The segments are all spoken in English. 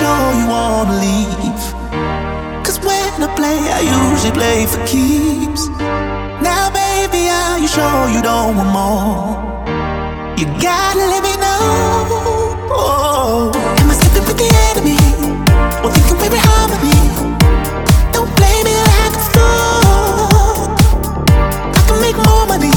sure you wanna leave? Cause when I play, I usually play for keeps. Now, baby, are you sure you don't want more? You gotta let me know. Oh, am I sleeping with the enemy? Or thinking we're in harmony? Don't blame me like a fool. I can make more money.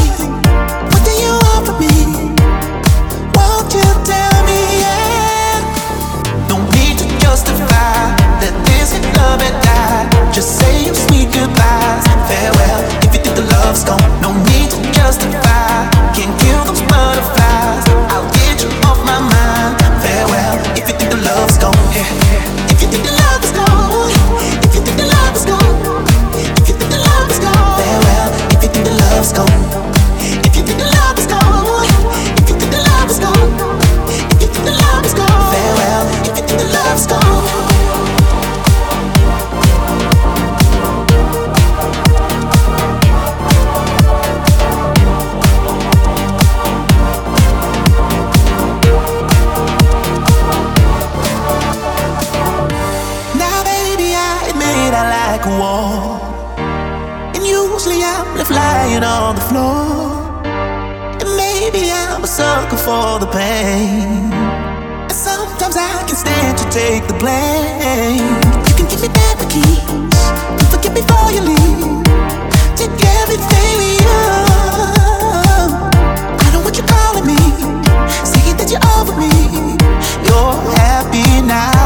Like a war. And usually I'm left lying on the floor. And maybe I'm a sucker for the pain. And sometimes I can stand to take the blame. You can give me back my keys. Don't forget before you leave. Take everything own. I don't know what you're calling me. Saying that you're over me. You're happy now.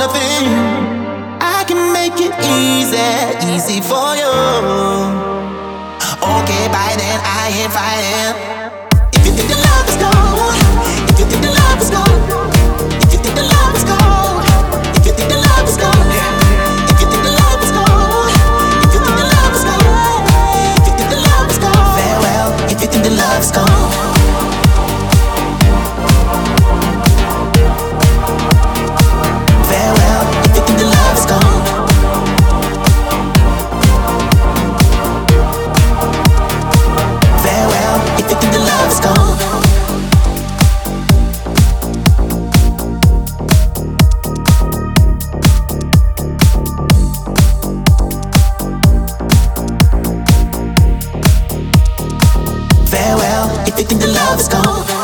Nothing. I can make it easy, easy for you. Okay, I ain't fighting. If you think the love is gone, if you think the love is gone, You think the love is gone?